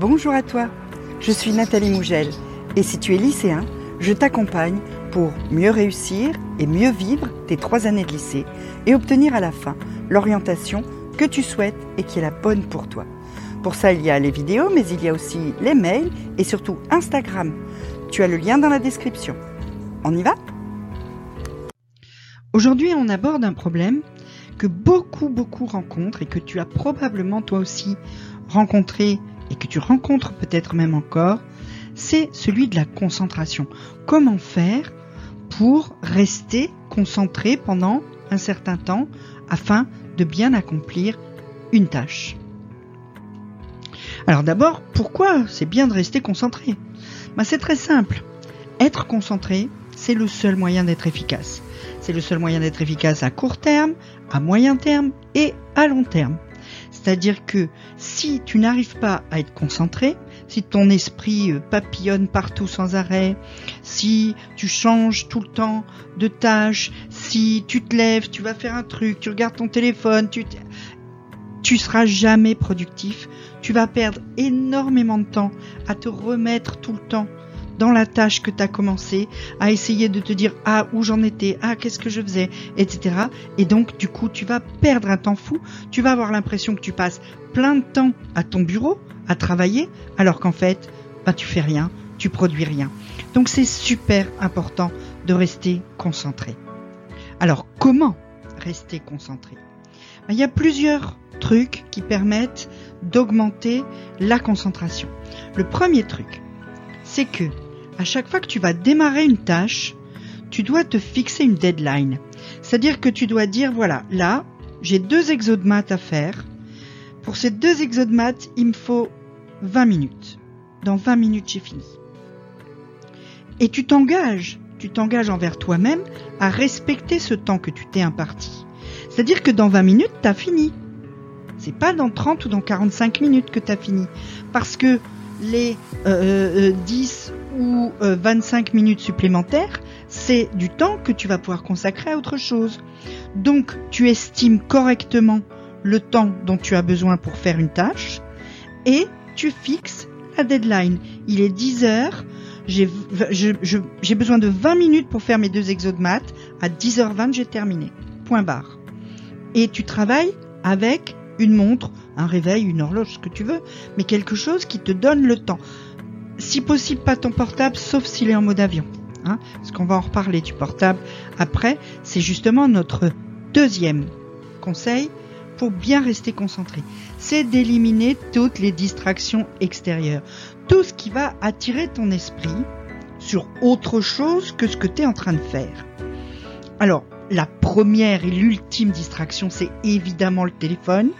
Bonjour à toi, je suis Nathalie Mougel et si tu es lycéen, je t'accompagne pour mieux réussir et mieux vivre tes trois années de lycée et obtenir à la fin l'orientation que tu souhaites et qui est la bonne pour toi. Pour ça, il y a les vidéos, mais il y a aussi les mails et surtout Instagram. Tu as le lien dans la description. On y va? Aujourd'hui, on aborde un problème que beaucoup, beaucoup rencontrent et que tu as probablement toi aussi rencontré et que tu rencontres peut-être même encore, c'est celui de la concentration. Comment faire pour rester concentré pendant un certain temps afin de bien accomplir une tâche? Alors d'abord, pourquoi c'est bien de rester concentré? Ben, C'est très simple. Être concentré, c'est le seul moyen d'être efficace. C'est le seul moyen d'être efficace à court terme, à moyen terme et à long terme. C'est-à-dire que si tu n'arrives pas à être concentré, si ton esprit euh, papillonne partout sans arrêt, si tu changes tout le temps de tâche, si tu te lèves, tu vas faire un truc, tu regardes ton téléphone, tu tu seras jamais productif, tu vas perdre énormément de temps à te remettre tout le temps dans la tâche que tu as commencé, à essayer de te dire ah où j'en étais, ah qu'est-ce que je faisais, etc. Et donc du coup tu vas perdre un temps fou, tu vas avoir l'impression que tu passes plein de temps à ton bureau, à travailler, alors qu'en fait, bah, tu fais rien, tu produis rien. Donc c'est super important de rester concentré. Alors comment rester concentré? Bah, Il y a plusieurs trucs qui permettent d'augmenter la concentration. Le premier truc, c'est que à chaque fois que tu vas démarrer une tâche, tu dois te fixer une deadline. C'est-à-dire que tu dois dire, voilà, là, j'ai deux exos de maths à faire. Pour ces deux exos de maths, il me faut 20 minutes. Dans 20 minutes, j'ai fini. Et tu t'engages, tu t'engages envers toi-même à respecter ce temps que tu t'es imparti. C'est-à-dire que dans 20 minutes, tu as fini. C'est pas dans 30 ou dans 45 minutes que tu as fini. Parce que les 10 euh, euh, ou 25 euh, minutes supplémentaires, c'est du temps que tu vas pouvoir consacrer à autre chose. Donc, tu estimes correctement le temps dont tu as besoin pour faire une tâche et tu fixes la deadline. Il est 10 heures, j'ai besoin de 20 minutes pour faire mes deux exos de maths. À 10h20, j'ai terminé. Point barre. Et tu travailles avec une montre, un réveil, une horloge, ce que tu veux, mais quelque chose qui te donne le temps. Si possible, pas ton portable, sauf s'il est en mode avion. Hein, parce qu'on va en reparler du portable après. C'est justement notre deuxième conseil pour bien rester concentré. C'est d'éliminer toutes les distractions extérieures. Tout ce qui va attirer ton esprit sur autre chose que ce que tu es en train de faire. Alors, la première et l'ultime distraction, c'est évidemment le téléphone.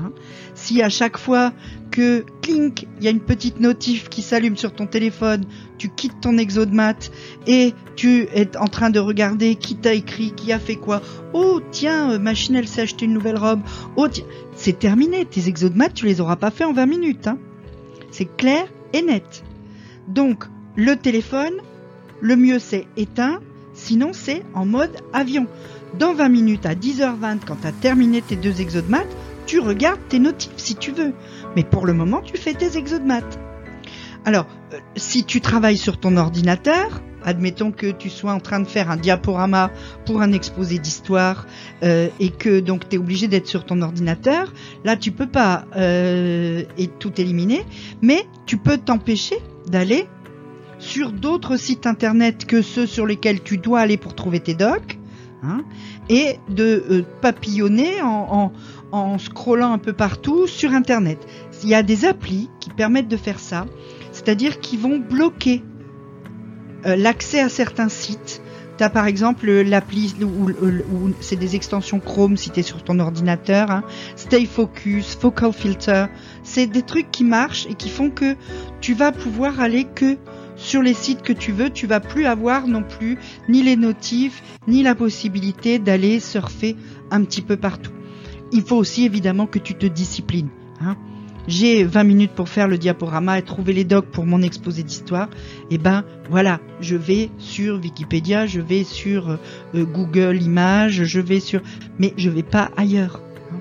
Hein. Si à chaque fois que clink, il y a une petite notif qui s'allume sur ton téléphone, tu quittes ton exo de maths et tu es en train de regarder qui t'a écrit, qui a fait quoi. Oh tiens, euh, machine elle s'est acheté une nouvelle robe. Oh tiens, c'est terminé. Tes exos de maths, tu les auras pas fait en 20 minutes. Hein. C'est clair et net. Donc le téléphone, le mieux c'est éteint, sinon c'est en mode avion. Dans 20 minutes à 10h20 quand tu as terminé tes deux exos de maths, tu regardes tes notifs si tu veux. Mais pour le moment, tu fais tes exos de maths. Alors, euh, si tu travailles sur ton ordinateur, admettons que tu sois en train de faire un diaporama pour un exposé d'histoire euh, et que donc tu es obligé d'être sur ton ordinateur, là tu peux pas euh, et tout éliminer, mais tu peux t'empêcher d'aller sur d'autres sites internet que ceux sur lesquels tu dois aller pour trouver tes docs hein, et de papillonner en, en scrollant un peu partout sur Internet. Il y a des applis qui permettent de faire ça, c'est-à-dire qui vont bloquer euh, l'accès à certains sites. Tu par exemple l'appli où, c'est des extensions Chrome si tu es sur ton ordinateur, hein. Stay Focus, Focal Filter, c'est des trucs qui marchent et qui font que tu vas pouvoir aller que sur les sites que tu veux, tu vas plus avoir non plus ni les notifs, ni la possibilité d'aller surfer un petit peu partout il faut aussi évidemment que tu te disciplines. Hein. J'ai 20 minutes pour faire le diaporama et trouver les docs pour mon exposé d'histoire. Et eh ben voilà, je vais sur Wikipédia, je vais sur euh, Google Images, je vais sur, mais je vais pas ailleurs. Hein.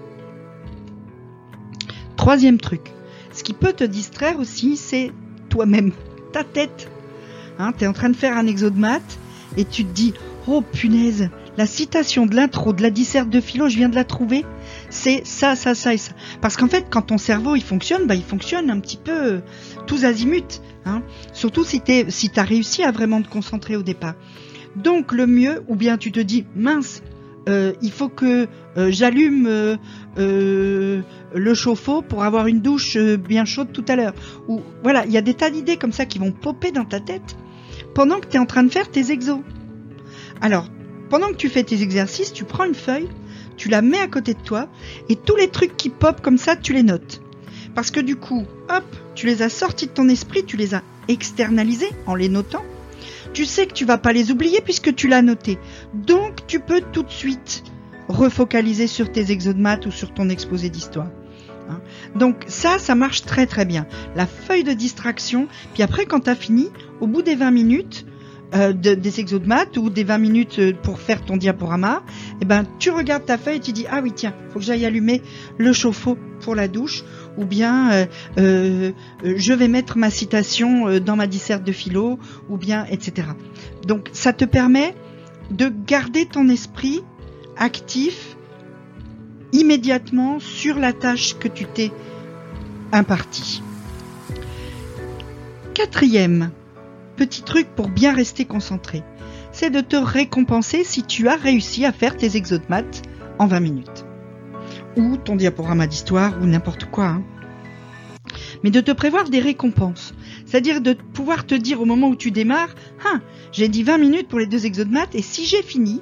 Troisième truc, ce qui peut te distraire aussi, c'est toi-même, ta tête. Hein, tu es en train de faire un exo de et tu te dis Oh punaise, la citation de l'intro de la disserte de philo, je viens de la trouver. C'est ça, ça, ça et ça. Parce qu'en fait, quand ton cerveau il fonctionne, bah, il fonctionne un petit peu euh, tous azimuts. Hein. Surtout si tu si as réussi à vraiment te concentrer au départ. Donc le mieux, ou bien tu te dis mince, euh, il faut que euh, j'allume le chauffe-eau pour avoir une douche bien chaude tout à l'heure. Ou voilà, il y a des tas d'idées comme ça qui vont popper dans ta tête pendant que tu es en train de faire tes exos. Alors, pendant que tu fais tes exercices, tu prends une feuille, tu la mets à côté de toi, et tous les trucs qui popent comme ça, tu les notes. Parce que du coup, hop, tu les as sortis de ton esprit, tu les as externalisés en les notant. Tu sais que tu vas pas les oublier puisque tu l'as noté. Donc, tu peux tout de suite refocaliser sur tes maths ou sur ton exposé d'histoire. Hein. Donc ça, ça marche très très bien. La feuille de distraction, puis après quand tu as fini, au bout des 20 minutes, euh, des exos de maths ou des 20 minutes euh, pour faire ton diaporama, eh ben tu regardes ta feuille et tu dis ah oui tiens, faut que j'aille allumer le chauffe-eau pour la douche ou bien euh, je vais mettre ma citation dans ma disserte de philo ou bien etc. Donc ça te permet de garder ton esprit actif immédiatement sur la tâche que tu t'es impartie. Quatrième petit truc pour bien rester concentré, c'est de te récompenser si tu as réussi à faire tes maths en 20 minutes. Ou ton diaporama d'histoire ou n'importe quoi. Hein. Mais de te prévoir des récompenses. C'est-à-dire de pouvoir te dire au moment où tu démarres, hein, j'ai dit 20 minutes pour les deux exos de maths et si j'ai fini,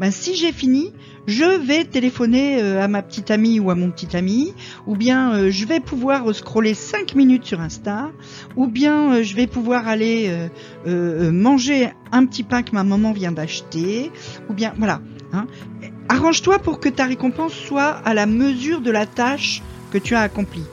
ben si j'ai fini, je vais téléphoner euh, à ma petite amie ou à mon petit ami, ou bien euh, je vais pouvoir scroller 5 minutes sur Insta, ou bien euh, je vais pouvoir aller manger un petit pain que ma maman vient d'acheter, ou bien voilà. Hein. Arrange-toi pour que ta récompense soit à la mesure de la tâche que tu as accomplie.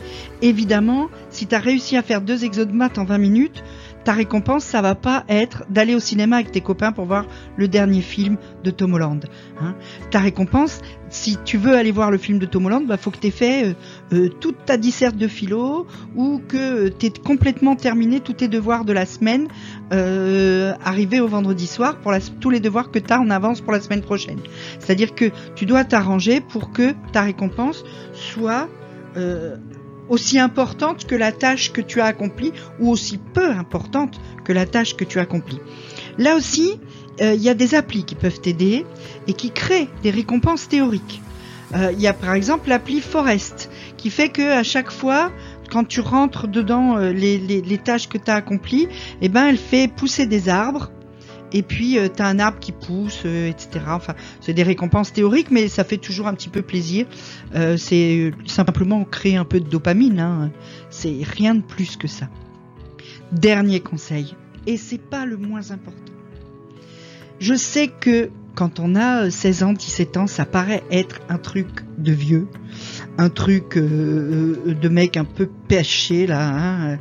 Évidemment, si tu as réussi à faire deux maths en 20 minutes, ta récompense, ça va pas être d'aller au cinéma avec tes copains pour voir le dernier film de Tom Holland. Hein. Ta récompense, si tu veux aller voir le film de Tom Holland, bah faut que tu aies fait euh, euh, toute ta disserte de philo ou que tu aies complètement terminé tous tes devoirs de la semaine euh, arrivé au vendredi soir pour tous les devoirs que tu as en avance pour la semaine prochaine. C'est-à-dire que tu dois t'arranger pour que ta récompense soit euh, aussi importante que la tâche que tu as accomplie ou aussi peu importante que la tâche que tu as accomplie. Là aussi, euh, il y a des applis qui peuvent t'aider et qui créent des récompenses théoriques. Euh, il y a par exemple l'appli Forest qui fait que à chaque fois quand tu rentres dedans euh, les, les, tâches que tu as accomplies, eh ben elle fait pousser des arbres et puis euh, tu as un arbre qui pousse, euh, etc. Enfin, c'est des récompenses théoriques, mais ça fait toujours un petit peu plaisir. Euh, c'est simplement créer un peu de dopamine. Hein. C'est rien de plus que ça. Dernier conseil, et c'est pas le moins important. Je sais que quand on a 16 ans, 17 ans, ça paraît être un truc de vieux, un truc de mec un peu pêché là. Hein.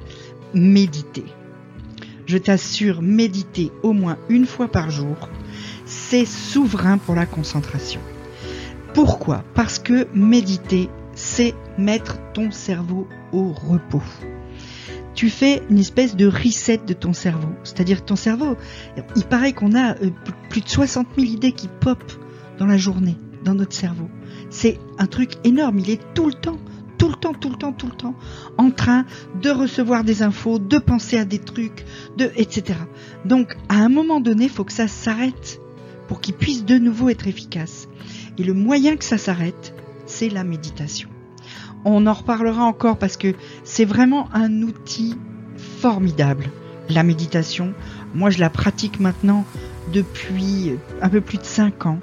Méditer je t'assure, méditer au moins une fois par jour, c'est souverain pour la concentration. Pourquoi? Parce que méditer, c'est mettre ton cerveau au repos. Tu fais une espèce de reset de ton cerveau. C'est-à-dire ton cerveau, il paraît qu'on a euh, plus de 60 000 idées qui popent dans la journée, dans notre cerveau. C'est un truc énorme, il est tout le temps tout le temps, tout le temps, tout le temps, en train de recevoir des infos, de penser à des trucs, de etc. Donc, à un moment donné, il faut que ça s'arrête pour qu'il puisse de nouveau être efficace. Et le moyen que ça s'arrête, c'est la méditation. On en reparlera encore parce que c'est vraiment un outil formidable, la méditation. Moi, je la pratique maintenant depuis un peu plus de 5 ans.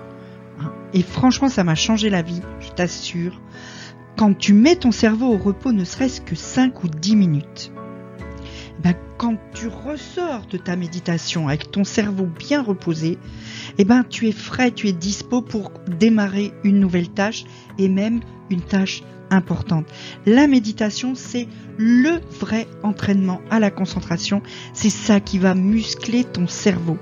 Et franchement, ça m'a changé la vie, je t'assure quand tu mets ton cerveau au repos ne serait-ce que 5 ou 10 minutes, ben, quand tu ressors de ta méditation avec ton cerveau bien reposé, eh ben, tu es frais, tu es dispo pour démarrer une nouvelle tâche et même une tâche importante. La méditation, c'est le vrai entraînement à la concentration. C'est ça qui va muscler ton cerveau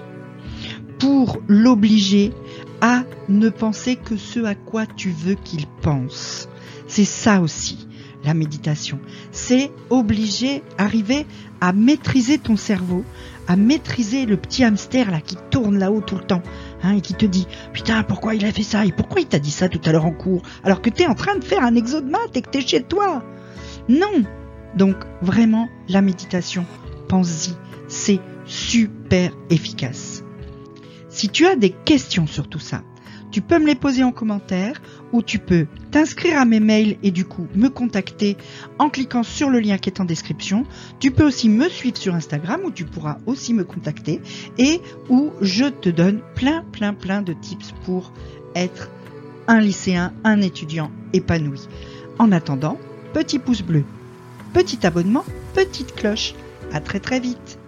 pour l'obliger à ne penser que ce à quoi tu veux qu'il pense. C'est ça aussi, la méditation. C'est obliger, arriver à maîtriser ton cerveau, à maîtriser le petit hamster là qui tourne là-haut tout le temps hein, et qui te dit putain pourquoi il a fait ça? Et pourquoi il t'a dit ça tout à l'heure en cours? Alors que t'es en train de faire un exo de maths et que t'es chez toi. Non. Donc vraiment la méditation, pense-y, c'est super efficace. Si tu as des questions sur tout ça, tu peux me les poser en commentaire ou tu peux t'inscrire à mes mails et du coup me contacter en cliquant sur le lien qui est en description. Tu peux aussi me suivre sur Instagram où tu pourras aussi me contacter et où je te donne plein plein plein de tips pour être un lycéen, un étudiant épanoui. En attendant, petit pouce bleu, petit abonnement, petite cloche. À très très vite.